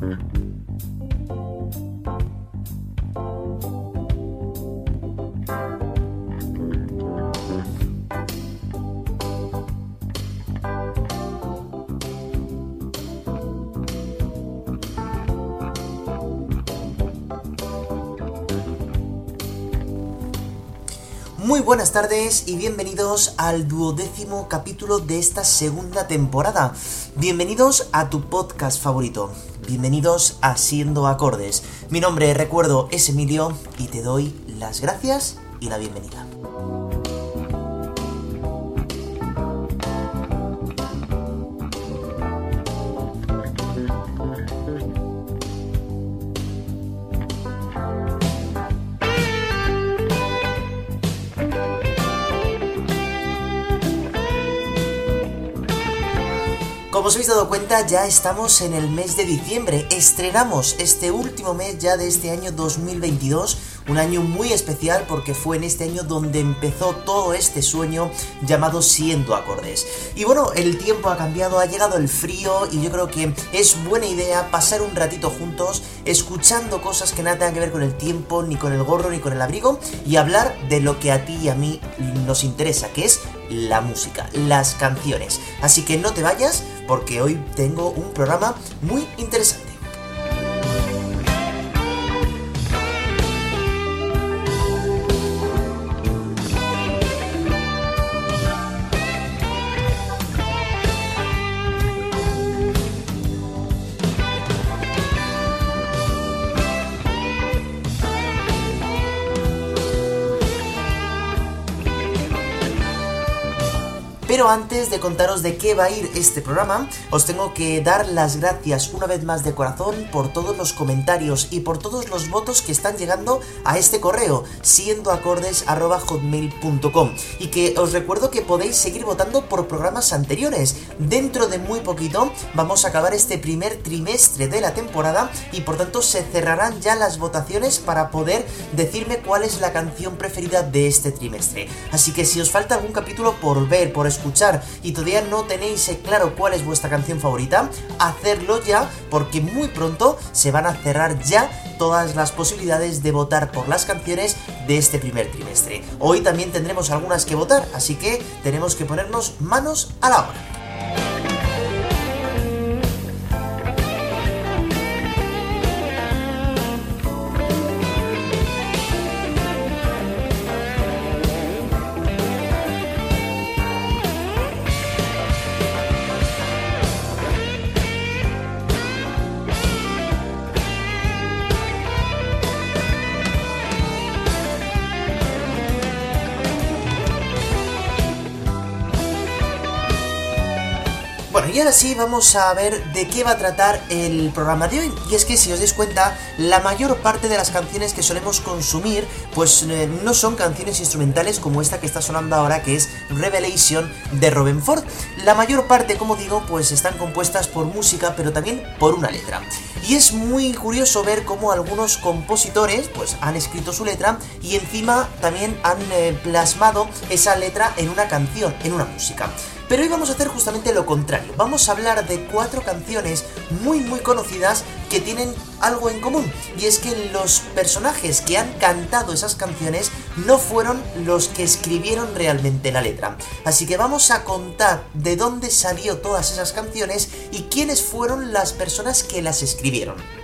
Mm-hmm. Muy buenas tardes y bienvenidos al duodécimo capítulo de esta segunda temporada. Bienvenidos a tu podcast favorito. Bienvenidos a Siendo Acordes. Mi nombre, recuerdo, es Emilio y te doy las gracias y la bienvenida. Os habéis dado cuenta, ya estamos en el mes de diciembre. Estrenamos este último mes ya de este año 2022. Un año muy especial porque fue en este año donde empezó todo este sueño llamado Siendo Acordes. Y bueno, el tiempo ha cambiado, ha llegado el frío y yo creo que es buena idea pasar un ratito juntos escuchando cosas que nada tengan que ver con el tiempo, ni con el gorro, ni con el abrigo y hablar de lo que a ti y a mí nos interesa, que es la música, las canciones. Así que no te vayas porque hoy tengo un programa muy interesante. Pero antes de contaros de qué va a ir este programa, os tengo que dar las gracias una vez más de corazón por todos los comentarios y por todos los votos que están llegando a este correo, siendoacordes.hotmail.com y que os recuerdo que podéis seguir votando por programas anteriores. Dentro de muy poquito vamos a acabar este primer trimestre de la temporada y por tanto se cerrarán ya las votaciones para poder decirme cuál es la canción preferida de este trimestre. Así que si os falta algún capítulo por ver, por escuchar, y todavía no tenéis claro cuál es vuestra canción favorita, hacerlo ya porque muy pronto se van a cerrar ya todas las posibilidades de votar por las canciones de este primer trimestre. Hoy también tendremos algunas que votar, así que tenemos que ponernos manos a la obra. Y ahora sí vamos a ver de qué va a tratar el programa de hoy. Y es que si os dais cuenta, la mayor parte de las canciones que solemos consumir, pues eh, no son canciones instrumentales como esta que está sonando ahora, que es Revelation de Robin Ford. La mayor parte, como digo, pues están compuestas por música, pero también por una letra. Y es muy curioso ver cómo algunos compositores, pues han escrito su letra y encima también han eh, plasmado esa letra en una canción, en una música. Pero hoy vamos a hacer justamente lo contrario. Vamos a hablar de cuatro canciones muy muy conocidas que tienen algo en común. Y es que los personajes que han cantado esas canciones no fueron los que escribieron realmente la letra. Así que vamos a contar de dónde salió todas esas canciones y quiénes fueron las personas que las escribieron.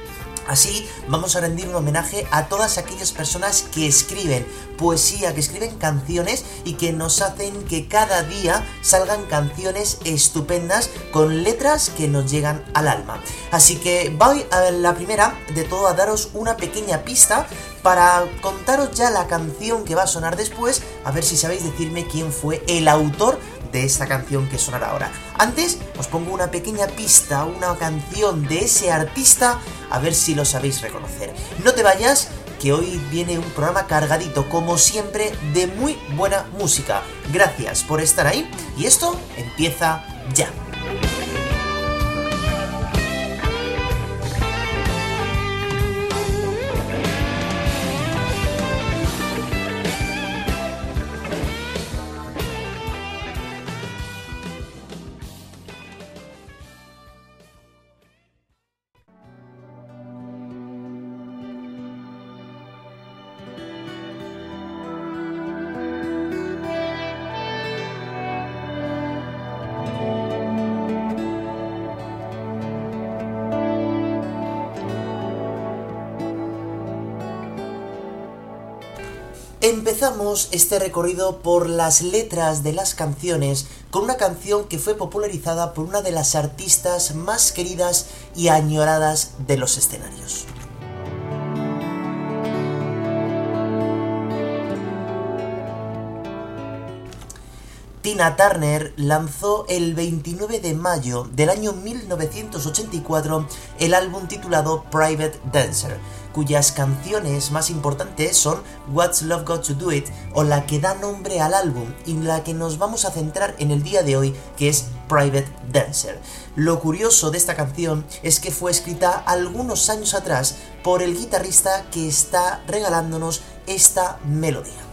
Así vamos a rendir un homenaje a todas aquellas personas que escriben poesía, que escriben canciones y que nos hacen que cada día salgan canciones estupendas con letras que nos llegan al alma. Así que voy a la primera de todo a daros una pequeña pista para contaros ya la canción que va a sonar después, a ver si sabéis decirme quién fue el autor de esta canción que sonará ahora. Antes os pongo una pequeña pista, una canción de ese artista, a ver si lo sabéis reconocer. No te vayas, que hoy viene un programa cargadito, como siempre, de muy buena música. Gracias por estar ahí y esto empieza ya. Empezamos este recorrido por las letras de las canciones con una canción que fue popularizada por una de las artistas más queridas y añoradas de los escenarios. Tina Turner lanzó el 29 de mayo del año 1984 el álbum titulado Private Dancer, cuyas canciones más importantes son What's Love Got to Do It o la que da nombre al álbum y la que nos vamos a centrar en el día de hoy, que es Private Dancer. Lo curioso de esta canción es que fue escrita algunos años atrás por el guitarrista que está regalándonos esta melodía.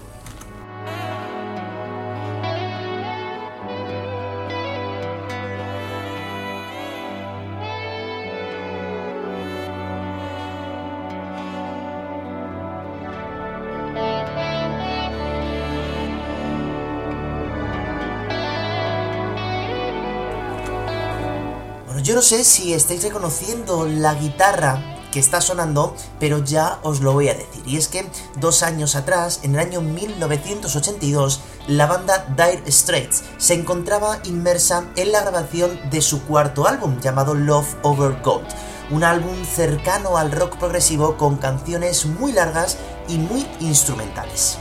Yo no sé si estáis reconociendo la guitarra que está sonando, pero ya os lo voy a decir. Y es que dos años atrás, en el año 1982, la banda Dire Straits se encontraba inmersa en la grabación de su cuarto álbum llamado Love Over Gold. Un álbum cercano al rock progresivo con canciones muy largas y muy instrumentales.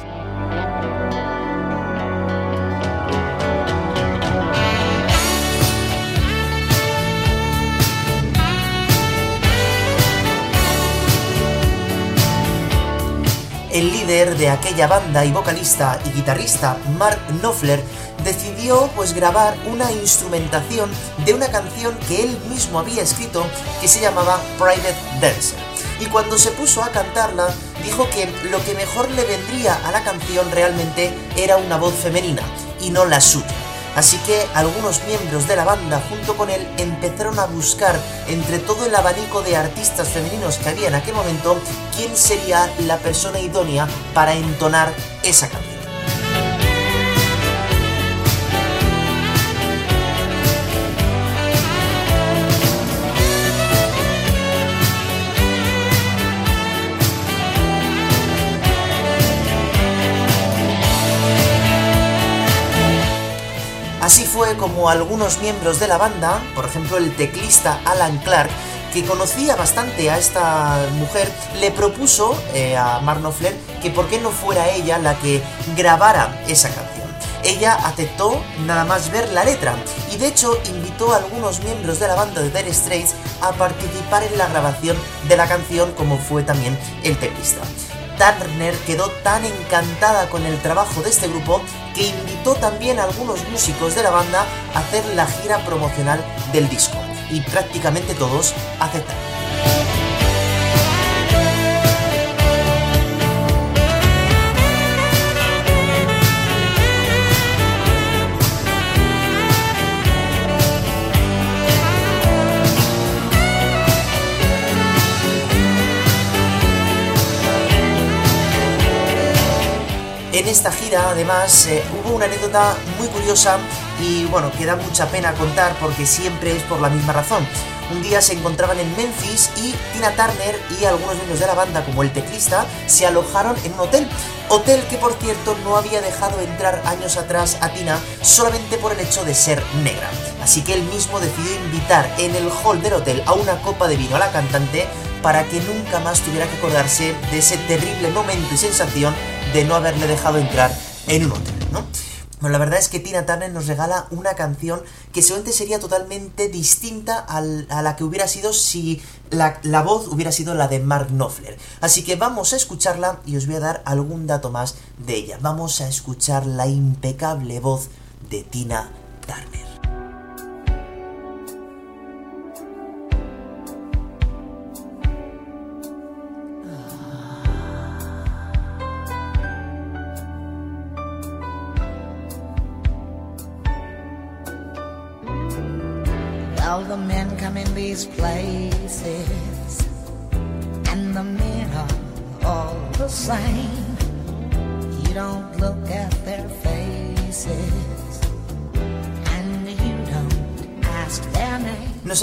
El líder de aquella banda y vocalista y guitarrista Mark Knopfler decidió pues grabar una instrumentación de una canción que él mismo había escrito que se llamaba Private Dancer. Y cuando se puso a cantarla, dijo que lo que mejor le vendría a la canción realmente era una voz femenina y no la suya. Así que algunos miembros de la banda junto con él empezaron a buscar entre todo el abanico de artistas femeninos que había en aquel momento quién sería la persona idónea para entonar esa canción. Fue como algunos miembros de la banda, por ejemplo el teclista Alan Clark, que conocía bastante a esta mujer, le propuso eh, a Mark Knopfler que por qué no fuera ella la que grabara esa canción. Ella aceptó nada más ver la letra y de hecho invitó a algunos miembros de la banda de Dire Straits a participar en la grabación de la canción como fue también el teclista. Turner quedó tan encantada con el trabajo de este grupo que invitó también a algunos músicos de la banda a hacer la gira promocional del disco, y prácticamente todos aceptaron. En esta gira, además, eh, hubo una anécdota muy curiosa y bueno, que da mucha pena contar porque siempre es por la misma razón. Un día se encontraban en Memphis y Tina Turner y algunos miembros de la banda, como el teclista, se alojaron en un hotel. Hotel que, por cierto, no había dejado entrar años atrás a Tina solamente por el hecho de ser negra. Así que él mismo decidió invitar en el hall del hotel a una copa de vino a la cantante para que nunca más tuviera que acordarse de ese terrible momento y sensación de no haberle dejado entrar en un hotel, ¿no? Bueno, la verdad es que Tina Turner nos regala una canción que seguramente sería totalmente distinta a la que hubiera sido si la, la, voz hubiera sido la de Mark Knopfler. Así que vamos a escucharla y os voy a dar algún dato más de ella. Vamos a escuchar la impecable voz de Tina Turner.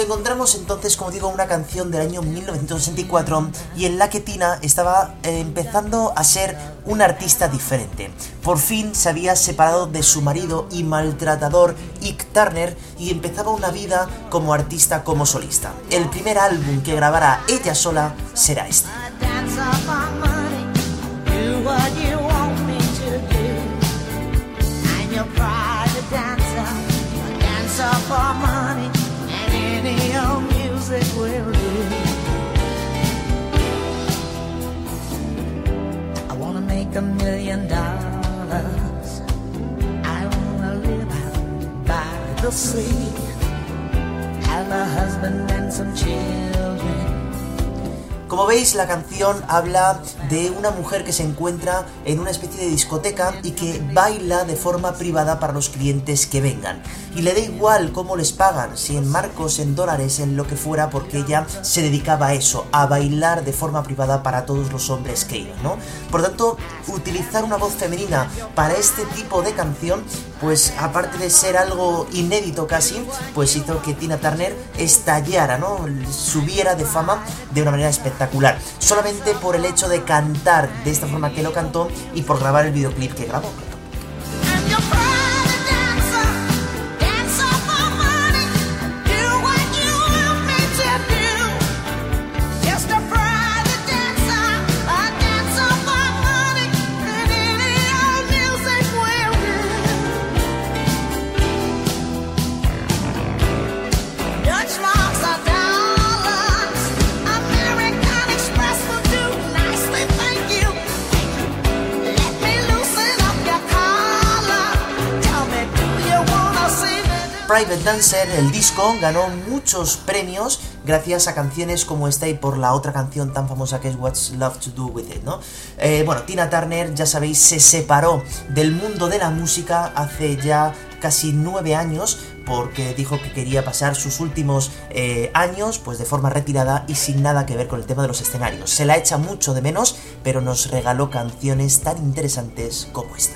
Encontramos entonces, como digo, una canción del año 1964 y en la que Tina estaba eh, empezando a ser un artista diferente. Por fin se había separado de su marido y maltratador Ike Turner y empezaba una vida como artista como solista. El primer álbum que grabará ella sola será este. A million dollars. I live by the sea. And some children. Como veis, la canción habla de una mujer que se encuentra en una especie de discoteca y que baila de forma privada para los clientes que vengan. Y le da igual cómo les pagan, si en marcos, en dólares, en lo que fuera, porque ella se dedicaba a eso, a bailar de forma privada para todos los hombres que iban, ¿no? Por tanto, utilizar una voz femenina para este tipo de canción, pues aparte de ser algo inédito casi, pues hizo que Tina Turner estallara, ¿no? Subiera de fama de una manera espectacular solamente por el hecho de cantar de esta forma que lo cantó y por grabar el videoclip que grabó. Private Dancer, el disco, ganó muchos premios gracias a canciones como esta y por la otra canción tan famosa que es What's Love to Do With It, ¿no? Eh, bueno, Tina Turner, ya sabéis, se separó del mundo de la música hace ya casi nueve años porque dijo que quería pasar sus últimos eh, años pues de forma retirada y sin nada que ver con el tema de los escenarios. Se la echa mucho de menos, pero nos regaló canciones tan interesantes como esta.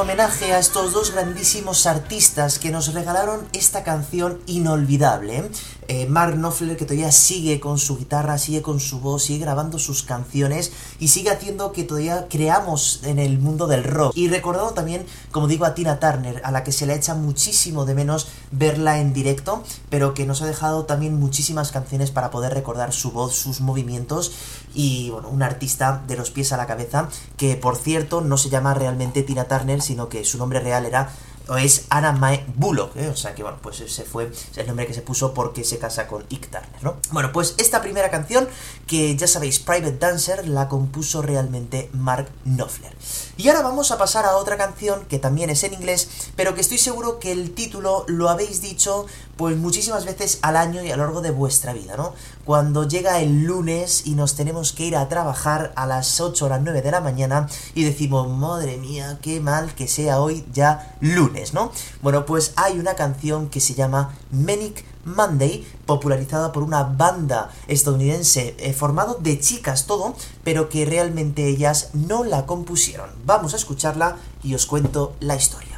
Homenaje a estos dos grandísimos artistas que nos regalaron esta canción inolvidable. Eh, Mark Knopfler que todavía sigue con su guitarra, sigue con su voz, sigue grabando sus canciones y sigue haciendo que todavía creamos en el mundo del rock. Y recordando también, como digo, a Tina Turner, a la que se le echa muchísimo de menos verla en directo, pero que nos ha dejado también muchísimas canciones para poder recordar su voz, sus movimientos y bueno, un artista de los pies a la cabeza que por cierto no se llama realmente Tina Turner, sino que su nombre real era o es Anna Mae Bullock, ¿eh? o sea que bueno, pues ese fue el nombre que se puso porque se casa con Ike ¿no? Bueno, pues esta primera canción, que ya sabéis, Private Dancer, la compuso realmente Mark Knopfler. Y ahora vamos a pasar a otra canción que también es en inglés, pero que estoy seguro que el título lo habéis dicho pues muchísimas veces al año y a lo largo de vuestra vida, ¿no? Cuando llega el lunes y nos tenemos que ir a trabajar a las 8 o las 9 de la mañana y decimos, madre mía, qué mal que sea hoy ya lunes, ¿no? Bueno, pues hay una canción que se llama Manic Monday, popularizada por una banda estadounidense eh, formado de chicas todo, pero que realmente ellas no la compusieron. Vamos a escucharla y os cuento la historia.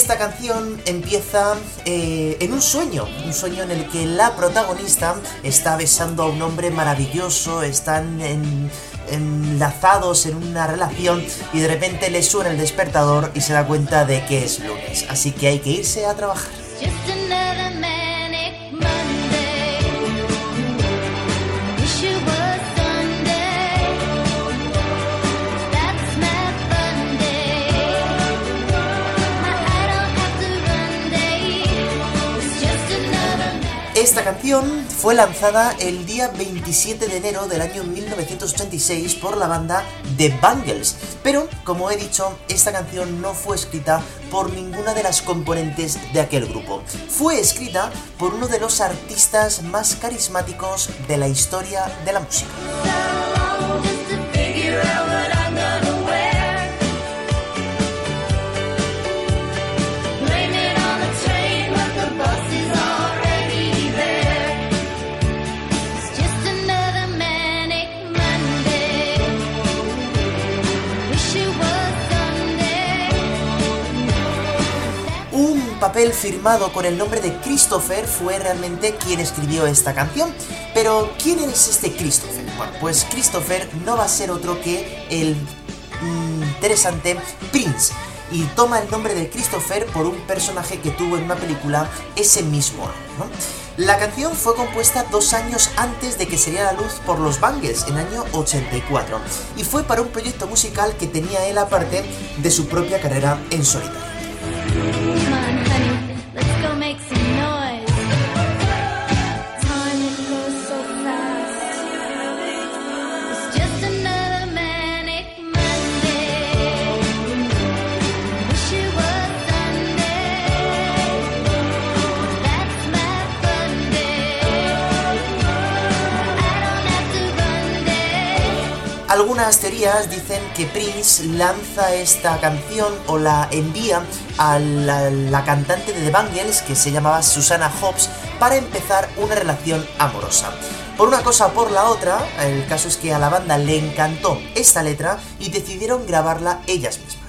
Esta canción empieza eh, en un sueño, un sueño en el que la protagonista está besando a un hombre maravilloso, están enlazados en una relación y de repente le suena el despertador y se da cuenta de que es lunes, así que hay que irse a trabajar. Esta canción fue lanzada el día 27 de enero del año 1986 por la banda The Bangles, pero como he dicho, esta canción no fue escrita por ninguna de las componentes de aquel grupo. Fue escrita por uno de los artistas más carismáticos de la historia de la música. Papel firmado con el nombre de Christopher fue realmente quien escribió esta canción. Pero, ¿quién es este Christopher? Bueno, pues Christopher no va a ser otro que el mm, interesante Prince. Y toma el nombre de Christopher por un personaje que tuvo en una película ese mismo año. La canción fue compuesta dos años antes de que sería la luz por los Bangles, en año 84, y fue para un proyecto musical que tenía él aparte de su propia carrera en solitario. likes you. Algunas teorías dicen que Prince lanza esta canción o la envía a la, cantante de The Bangles, que se llamaba Susana Hobbs, para empezar una relación amorosa. Por una cosa o por la otra, el caso es que a la banda le encantó esta letra y decidieron grabarla ellas mismas.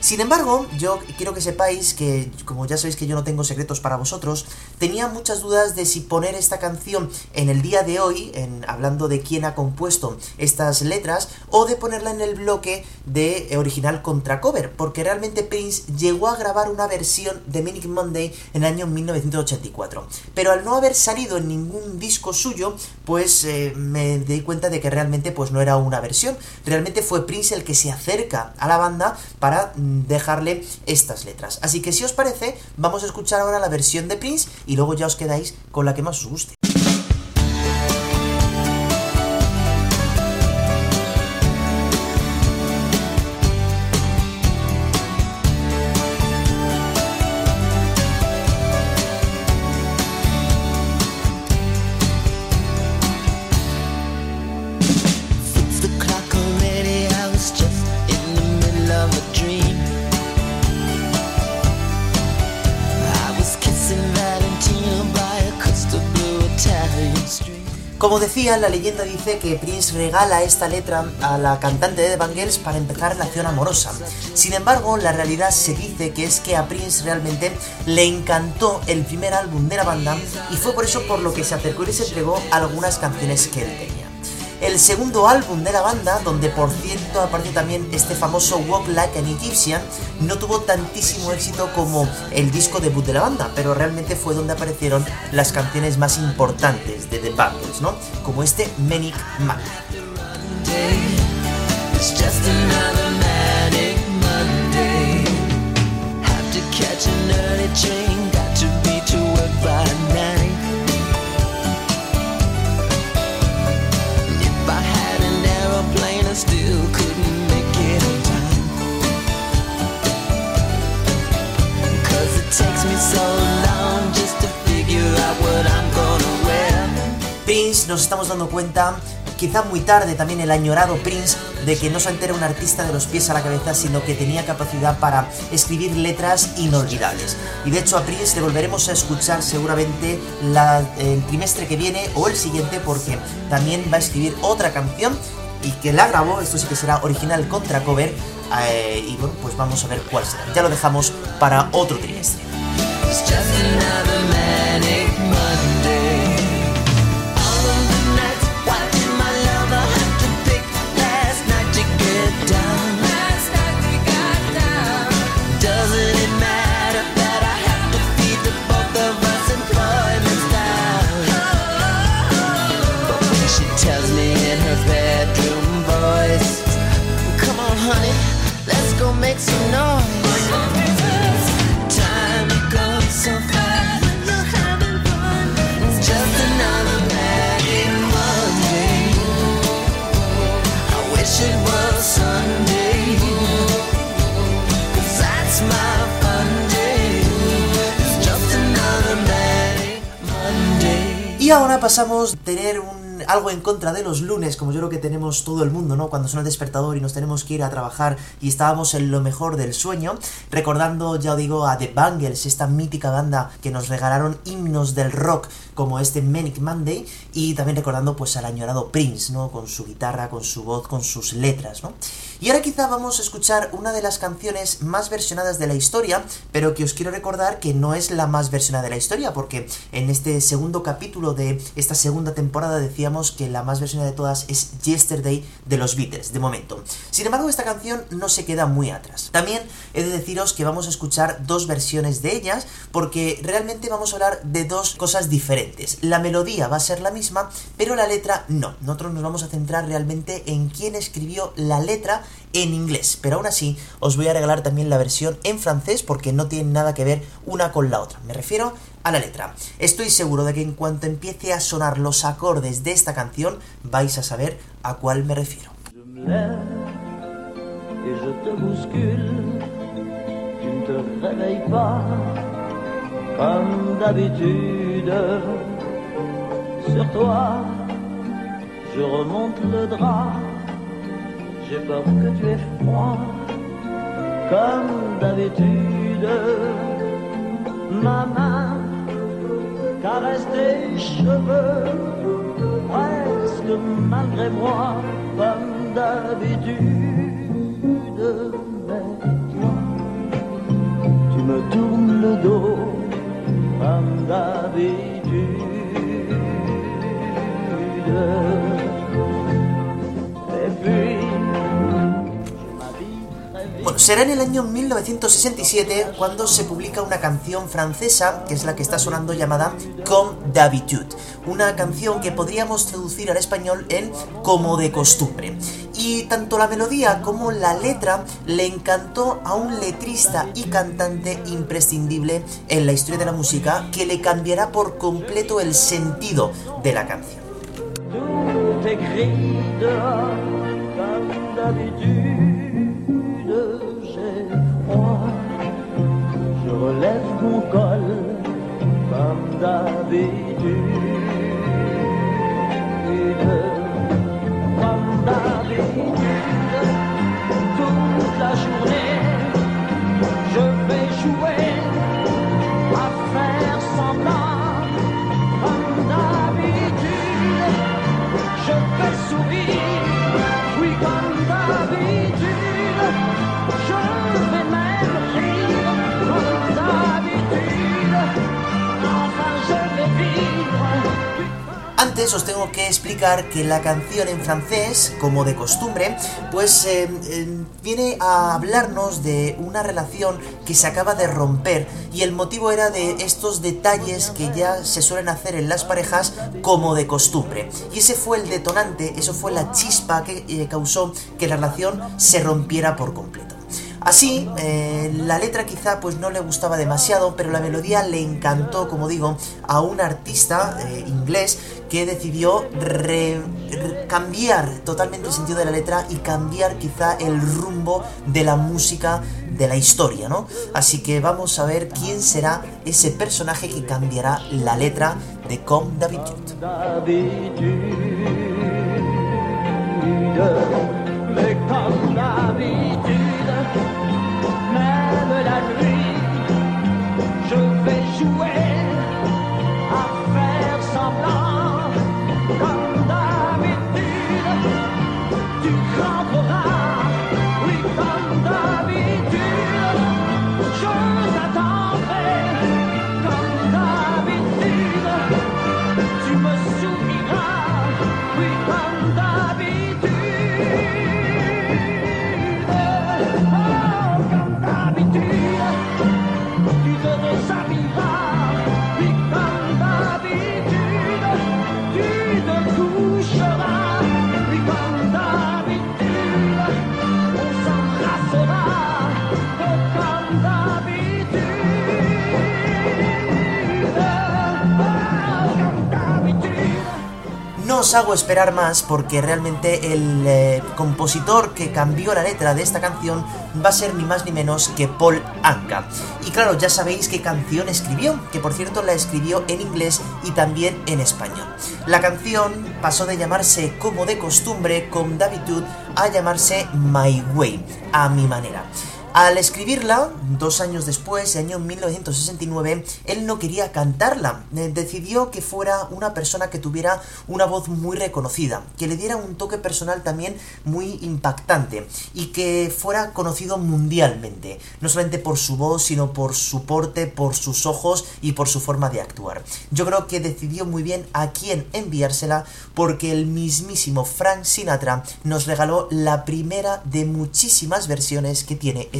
Sin embargo, yo quiero que sepáis que, como ya sabéis que yo no tengo secretos para vosotros, tenía muchas dudas de si poner esta canción en el día de hoy, hablando de quién ha compuesto estas letras, o de ponerla en el bloque de original contra cover, porque realmente Prince llegó a grabar una versión de Manic Monday en el año 1984. Pero al no haber salido en ningún disco suyo, pues eh, me di cuenta de que realmente pues no era una versión, realmente fue Prince el que se acerca a la banda para dejarle estas letras. Así que si os parece, vamos a escuchar ahora la versión de Prince y luego ya os quedáis con la que más os guste. Como decía, la leyenda dice que Prince regala esta letra a la cantante de The Bangles para empezar relación amorosa. Sin embargo, la realidad se dice que es que a Prince realmente le encantó el primer álbum de la banda y fue por eso por lo que se acercó y se entregó algunas canciones que él el segundo álbum de la banda, donde por cierto aparece también este famoso Walk Like an Egyptian, no tuvo tantísimo éxito como el disco debut de la banda, pero realmente fue donde aparecieron las canciones más importantes de The Bangles, ¿no? Como este Manic Monday. Prince nos estamos dando cuenta, quizá muy tarde también el añorado Prince, de que no solamente era un artista de los pies a la cabeza, sino que tenía capacidad para escribir letras inolvidables. Y de hecho a Prince le volveremos a escuchar seguramente el trimestre que viene o el siguiente, porque también va a escribir otra canción y que la grabó, esto sí que será original contra cover, eh, y bueno, pues vamos a ver cuál será. Ya lo dejamos para otro trimestre. Y ahora pasamos a tener un algo en contra de los lunes, como yo creo que tenemos todo el mundo, ¿no? Cuando suena el despertador y nos tenemos que ir a trabajar y estábamos en lo mejor del sueño, recordando, ya os digo, a The Bangles, esta mítica banda que nos regalaron himnos del rock como este Manic Monday, y también recordando pues al añorado Prince, ¿no? Con su guitarra, con su voz, con sus letras, ¿no? Y ahora quizá vamos a escuchar una de las canciones más versionadas de la historia, pero que os quiero recordar que no es la más versionada de la historia, porque en este segundo capítulo de esta segunda temporada decíamos que la más versionada de todas es Yesterday de los Beatles, de momento. Sin embargo, esta canción no se queda muy atrás. También he de deciros que vamos a escuchar dos versiones de ellas, porque realmente vamos a hablar de dos cosas diferentes. La melodía va a ser la misma, pero la letra no. Nosotros nos vamos a centrar realmente en quién escribió la letra en inglés, pero aún así os voy a regalar también la versión en francés porque no tiene nada que ver una con la otra. Me refiero a la letra. Estoy seguro de que en cuanto empiece a sonar los acordes de esta canción vais a saber a cuál me refiero. J'ai peur que tu aies froid comme d'habitude. Ma main caresse tes cheveux presque malgré moi, comme d'habitude. Toi, tu me tournes le dos, comme d'habitude. Et puis, Bueno, será en el año 1967 cuando se publica una canción francesa, que es la que está sonando llamada Comme d'habitude, una canción que podríamos traducir al español en como de costumbre. Y tanto la melodía como la letra le encantó a un letrista y cantante imprescindible en la historia de la música que le cambiará por completo el sentido de la canción. Relève mon col, comme d'habitude. Comme d'habitude, toute la journée, Os tengo que explicar que la canción en francés, como de costumbre, pues eh, eh, viene a hablarnos de una relación que se acaba de romper y el motivo era de estos detalles que ya se suelen hacer en las parejas como de costumbre. Y ese fue el detonante, eso fue la chispa que eh, causó que la relación se rompiera por completo. Así, la letra quizá pues no le gustaba demasiado, pero la melodía le encantó, como digo, a un artista inglés que decidió cambiar totalmente el sentido de la letra y cambiar quizá el rumbo de la música de la historia, ¿no? Así que vamos a ver quién será ese personaje que cambiará la letra de Comme d'habitude. même je vais os hago esperar más porque realmente el eh, compositor que cambió la letra de esta canción va a ser ni más ni menos que Paul Anka. Y claro, ya sabéis qué canción escribió, que por cierto la escribió en inglés y también en español. La canción pasó de llamarse como de costumbre con David Dude a llamarse My Way, a mi manera. Al escribirla, dos años después, año 1969, él no quería cantarla. Eh, decidió que fuera una persona que tuviera una voz muy reconocida, que le diera un toque personal también muy impactante y que fuera conocido mundialmente, no solamente por su voz, sino por su porte, por sus ojos y por su forma de actuar. Yo creo que decidió muy bien a quién enviársela porque el mismísimo Frank Sinatra nos regaló la primera de muchísimas versiones que tiene este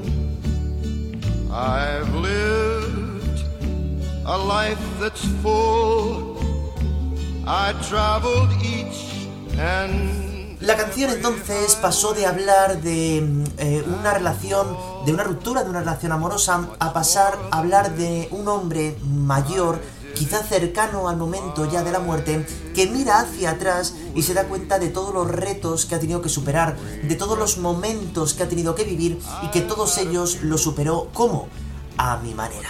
I've lived a life that's full. I traveled each and La canción entonces pasó de hablar de mm, eh, una relación, de una ruptura de una relación amorosa, a pasar a hablar de un hombre mayor, quizá cercano al momento ya de la muerte, que mira hacia atrás y se da cuenta de todos los retos que ha tenido que superar, de todos los momentos que ha tenido que vivir y que todos ellos lo superó como a mi manera.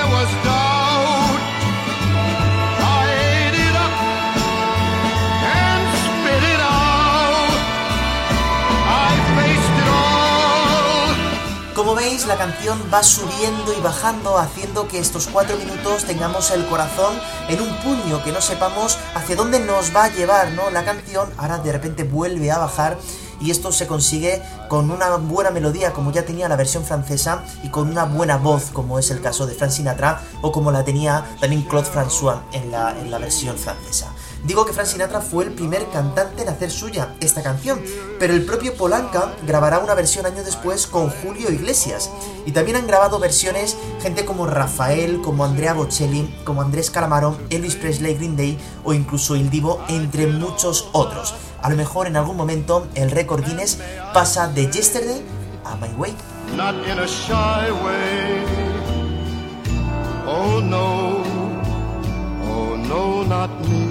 la canción va subiendo y bajando, haciendo que estos cuatro minutos tengamos el corazón en un puño, que no sepamos hacia dónde nos va a llevar, ¿no? La canción ahora de repente vuelve a bajar y esto se consigue con una buena melodía como ya tenía la versión francesa y con una buena voz como es el caso de Frank Sinatra o como la tenía también Claude François en la, en la versión francesa. Digo que Frank Sinatra fue el primer cantante en hacer suya esta canción, pero el propio Polanca grabará una versión año después con Julio Iglesias. Y también han grabado versiones gente como Rafael, como Andrea Bocelli, como Andrés Calamaro, Elvis Presley, Green Day o incluso Il Divo, entre muchos otros. A lo mejor en algún momento el récord Guinness pasa de Yesterday a My Way. not in a shy way. Oh no, oh no, not me.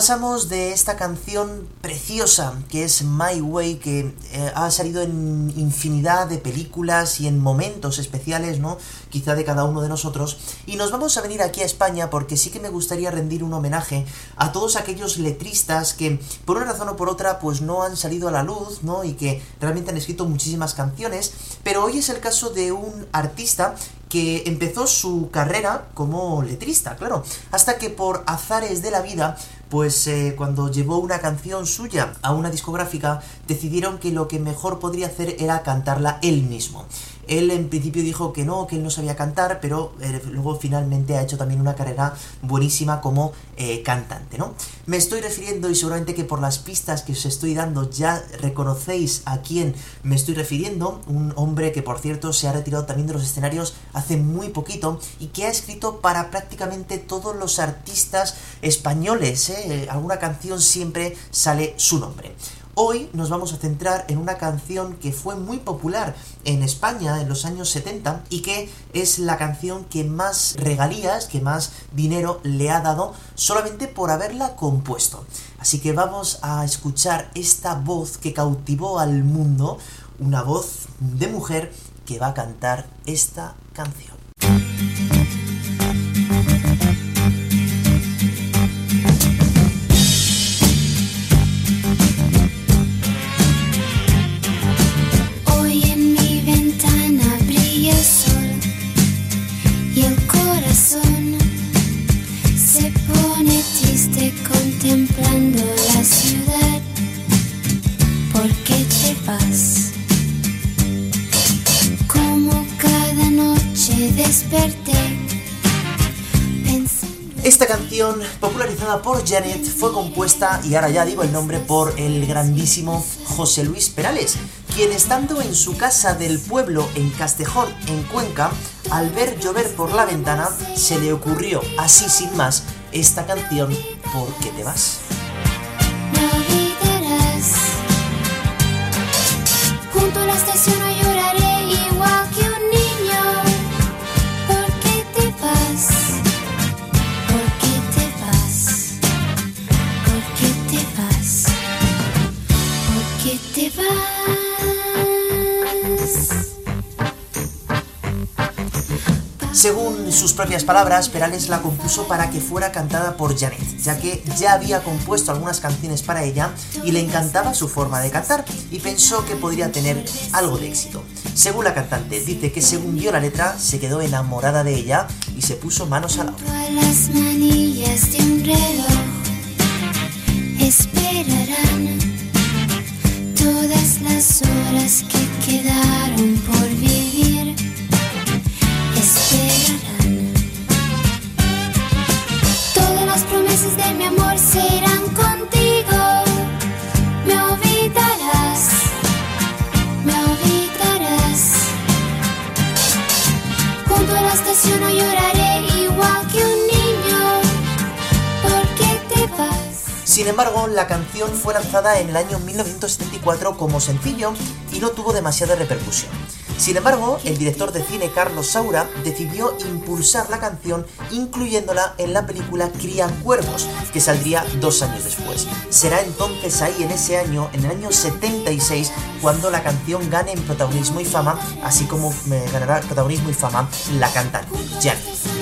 pasamos de esta canción preciosa que es My Way, que eh, ha salido en infinidad de películas y en momentos especiales, ¿no? Quizá de cada uno de nosotros. Y nos vamos a venir aquí a España porque sí que me gustaría rendir un homenaje a todos aquellos letristas que, por una razón o por otra, pues no han salido a la luz, ¿no? Y que realmente han escrito muchísimas canciones. Pero hoy es el caso de un artista que empezó su carrera como letrista, claro, hasta que por azares de la vida, pues eh, cuando llevó una canción suya a una discográfica, decidieron que lo que mejor podría hacer era cantarla él mismo. Él en principio dijo que no, que él no sabía cantar, pero eh, luego finalmente ha hecho también una carrera buenísima como eh, cantante, ¿no? Me estoy refiriendo y seguramente que por las pistas que os estoy dando ya reconocéis a quién me estoy refiriendo, un hombre que por cierto se ha retirado también de los escenarios hace muy poquito y que ha escrito para prácticamente todos los artistas españoles, ¿eh? alguna canción siempre sale su nombre. Hoy nos vamos a centrar en una canción que fue muy popular en España en los años 70 y que es la canción que más regalías, que más dinero le ha dado solamente por haberla compuesto. Así que vamos a escuchar esta voz que cautivó al mundo, una voz de mujer que va a cantar esta canción. Por Janet, fue compuesta, y ahora ya digo el nombre, por el grandísimo José Luis Perales, quien estando en su casa del pueblo en Castejón, en Cuenca, al ver llover por la ventana, se le ocurrió, así sin más, esta canción, ¿Por qué te vas? Según sus propias palabras, Perales la compuso para que fuera cantada por Janet, ya que ya había compuesto algunas canciones para ella y le encantaba su forma de cantar y pensó que podría tener algo de éxito. Según la cantante, dice que según vio la letra, se quedó enamorada de ella y se puso manos a la obra. En el año 1974 como sencillo y no tuvo demasiada repercusión. Sin embargo, el director de cine Carlos Saura decidió impulsar la canción incluyéndola en la película Cría Cuervos, que saldría dos años después. Será entonces ahí en ese año, en el año 76, cuando la canción gane en protagonismo y fama, así como eh, ganará protagonismo y fama la cantante, Janet.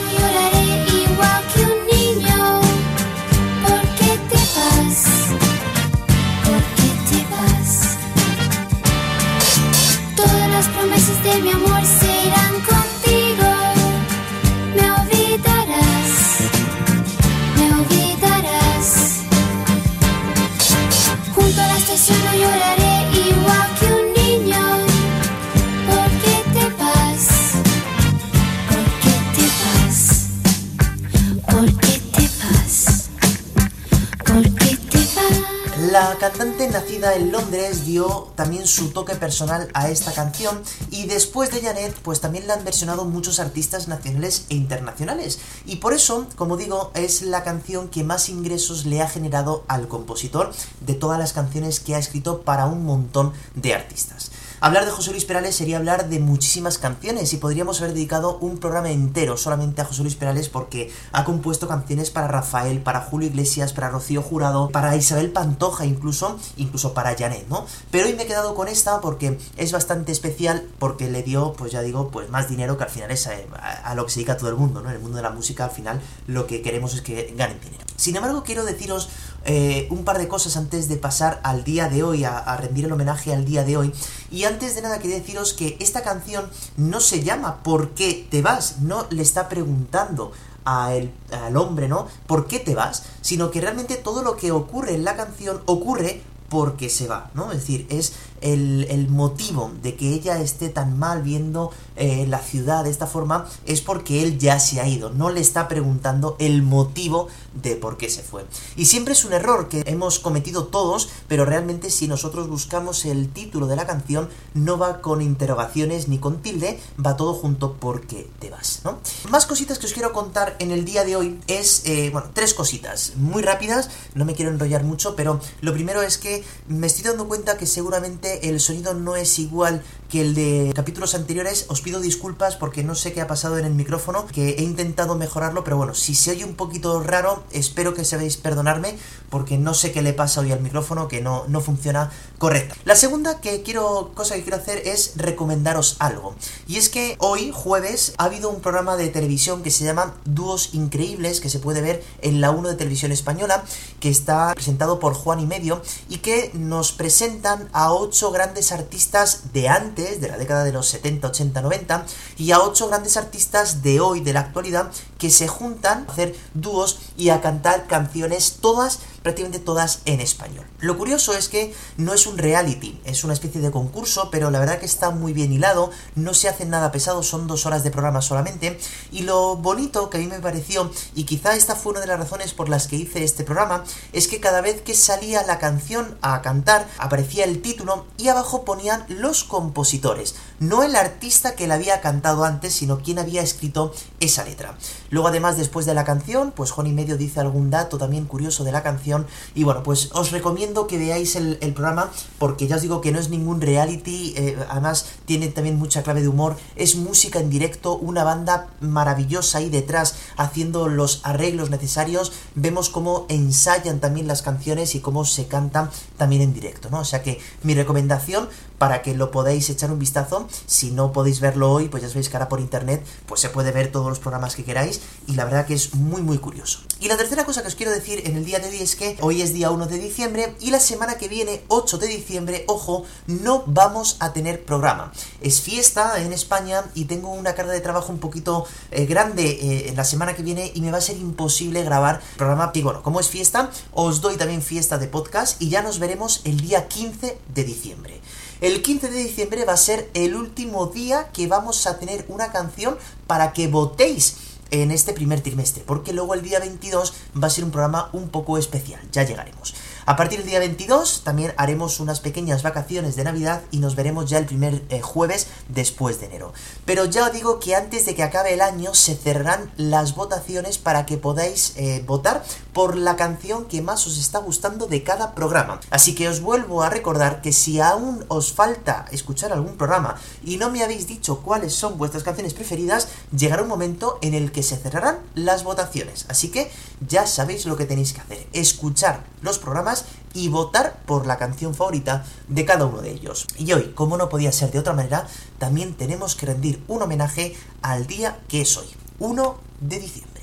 La cantante nacida en Londres dio también su toque personal a esta canción y después de Janet pues también la han versionado muchos artistas nacionales e internacionales y por eso, como digo, es la canción que más ingresos le ha generado al compositor de todas las canciones que ha escrito para un montón de artistas. Hablar de José Luis Perales sería hablar de muchísimas canciones y podríamos haber dedicado un programa entero solamente a José Luis Perales porque ha compuesto canciones para Rafael, para Julio Iglesias, para Rocío Jurado, para Isabel Pantoja incluso, incluso para Janet, ¿no? Pero hoy me he quedado con esta porque es bastante especial porque le dio, pues ya digo, pues más dinero que al final es a, a- a lo que se dedica todo el mundo, ¿no? En el mundo de la música al final lo que queremos es que ganen dinero. Sin embargo, quiero deciros eh, un par de cosas antes de pasar al día de hoy, a, rendir el homenaje al día de hoy. Y antes de nada quería deciros que esta canción no se llama ¿Por qué te vas? No le está preguntando a el- al hombre, ¿no? ¿Por qué te vas? Sino que realmente todo lo que ocurre en la canción ocurre porque se va, ¿no? Es decir, es el, motivo de que ella esté tan mal viendo eh, la ciudad de esta forma es porque él ya se ha ido, no le está preguntando el motivo de por qué se fue. Y siempre es un error que hemos cometido todos, pero realmente si nosotros buscamos el título de la canción, no va con interrogaciones ni con tilde, va todo junto porque te vas, ¿no? Más cositas que os quiero contar en el día de hoy es, eh, bueno, tres cositas muy rápidas, no me quiero enrollar mucho, pero lo primero es que me estoy dando cuenta que seguramente el sonido no es igual que el de capítulos anteriores. Os pido disculpas porque no sé qué ha pasado en el micrófono, que he intentado mejorarlo, pero bueno, si se oye un poquito raro, espero que sabéis perdonarme porque no sé qué le pasa hoy al micrófono, que no, no funciona correcto. La segunda que quiero, cosa que quiero hacer es recomendaros algo. Y es que hoy, jueves, ha habido un programa de televisión que se llama Dúos Increíbles, que se puede ver en la 1 de Televisión Española, que está presentado por Juan y Medio, y que nos presentan a ocho grandes artistas de antes, de la década de los 70, 80, 90, y a ocho grandes artistas de hoy, de la actualidad, que se juntan a hacer dúos y a cantar canciones todas prácticamente todas en español. Lo curioso es que no es un reality, es una especie de concurso, pero la verdad que está muy bien hilado, no se hace nada pesado, son dos horas de programa solamente, y lo bonito que a mí me pareció, y quizá esta fue una de las razones por las que hice este programa, es que cada vez que salía la canción a cantar, aparecía el título y abajo ponían los compositores, no el artista que la había cantado antes, sino quien había escrito esa letra. Luego además después de la canción, pues Juan y medio dice algún dato también curioso de la canción, y bueno, pues os recomiendo que veáis el, programa porque ya os digo que no es ningún reality, eh, además tiene también mucha clave de humor, es música en directo, una banda maravillosa ahí detrás haciendo los arreglos necesarios, vemos cómo ensayan también las canciones y cómo se cantan también en directo, ¿no? O sea que mi recomendación para que lo podáis echar un vistazo, si no podéis verlo hoy, pues ya sabéis que ahora por internet pues se puede ver todos los programas que queráis y la verdad que es muy muy curioso. Y la tercera cosa que os quiero decir en el día de hoy es hoy es día 1 de diciembre y la semana que viene, 8 de diciembre, ojo, no vamos a tener programa. Es fiesta en España y tengo una carga de trabajo un poquito eh, grande eh, la semana que viene y me va a ser imposible grabar programa. Y bueno, como es fiesta, os doy también fiesta de podcast y ya nos veremos el día 15 de diciembre. El 15 de diciembre va a ser el último día que vamos a tener una canción para que votéis en este primer trimestre, porque luego el día 22 va a ser un programa un poco especial, ya llegaremos. A partir del día 22 también haremos unas pequeñas vacaciones de Navidad y nos veremos ya el primer eh, jueves después de enero. Pero ya os digo que antes de que acabe el año se cerrarán las votaciones para que podáis eh, votar por la canción que más os está gustando de cada programa. Así que os vuelvo a recordar que si aún os falta escuchar algún programa y no me habéis dicho cuáles son vuestras canciones preferidas, llegará un momento en el que se cerrarán las votaciones. Así que ya sabéis lo que tenéis que hacer, escuchar los programas y votar por la canción favorita de cada uno de ellos. Y hoy, como no podía ser de otra manera, también tenemos que rendir un homenaje al día que es hoy, 1 de diciembre.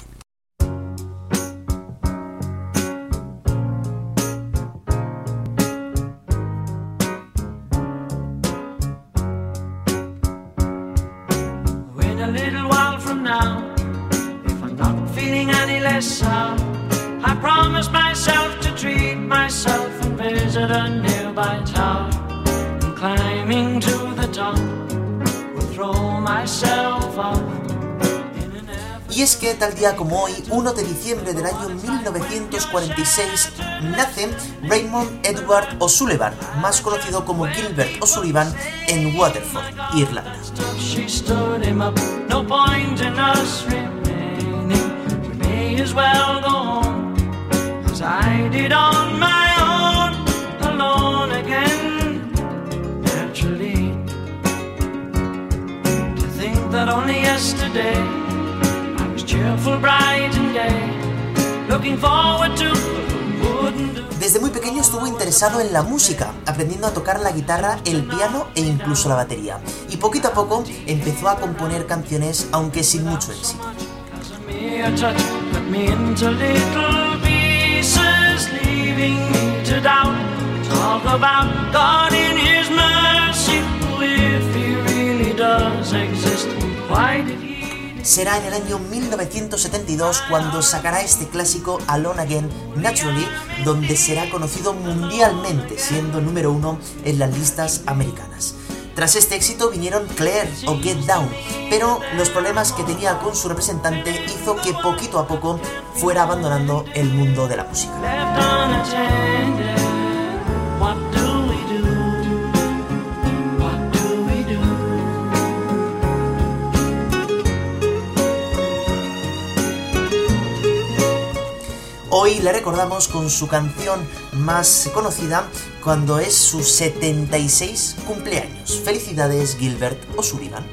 Feeling any less sound, I promise myself to treat myself and visit a nearby tower. And climbing to the top, will throw myself up in an ever Y es que tal día como hoy, 1 de diciembre del año 1946, nace Raymond Edward O'Sullivan, más conocido como Gilbert O'Sullivan, en Waterford, Irlanda. As well go on as I did on my own, alone again. Naturally, to think that only yesterday I was cheerful, bright and gay, looking forward to. Desde muy pequeño estuvo interesado en la música, aprendiendo a tocar la guitarra, el piano e incluso la batería. Y poquito a poco empezó a componer canciones, aunque sin mucho éxito. Será en el año 1972 cuando sacará este clásico Alone Again Naturally, donde será conocido mundialmente, siendo número uno en las listas americanas. Tras este éxito vinieron Claire o Get Down, pero los problemas que tenía con su representante hizo que poquito a poco fuera abandonando el mundo de la música. Hoy le recordamos con su canción más conocida cuando es su 76 cumpleaños. Felicidades Gilbert O'Sullivan.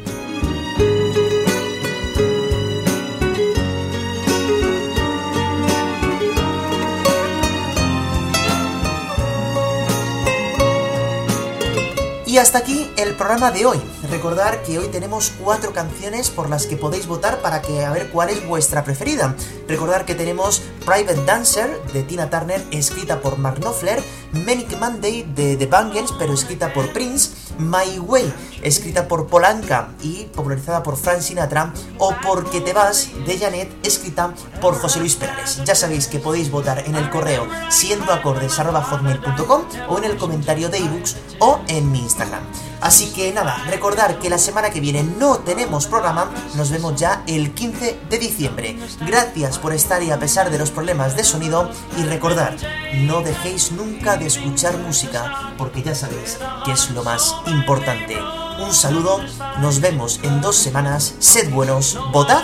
Y hasta aquí el programa de hoy. Recordar que hoy tenemos cuatro canciones por las que podéis votar para que a ver cuál es vuestra preferida. Recordar que tenemos Private Dancer de Tina Turner, escrita por Mark Knopfler, Manic Monday de The Bangles, pero escrita por Prince, My Way, escrita por Polanca y popularizada por Frank Sinatra, o Porque te vas de Janet, escrita por José Luis Perales. Ya sabéis que podéis votar en el correo siendoacordes.com o en el comentario de ebooks o en mi Instagram. Así que nada, recordar que la semana que viene no tenemos programa, nos vemos ya el 15 de diciembre. Gracias por estar ahí a pesar de los problemas de sonido y recordar, no dejéis nunca de escuchar música, porque ya sabéis que es lo más importante. Un saludo, nos vemos en dos semanas, sed buenos, votad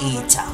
y chao.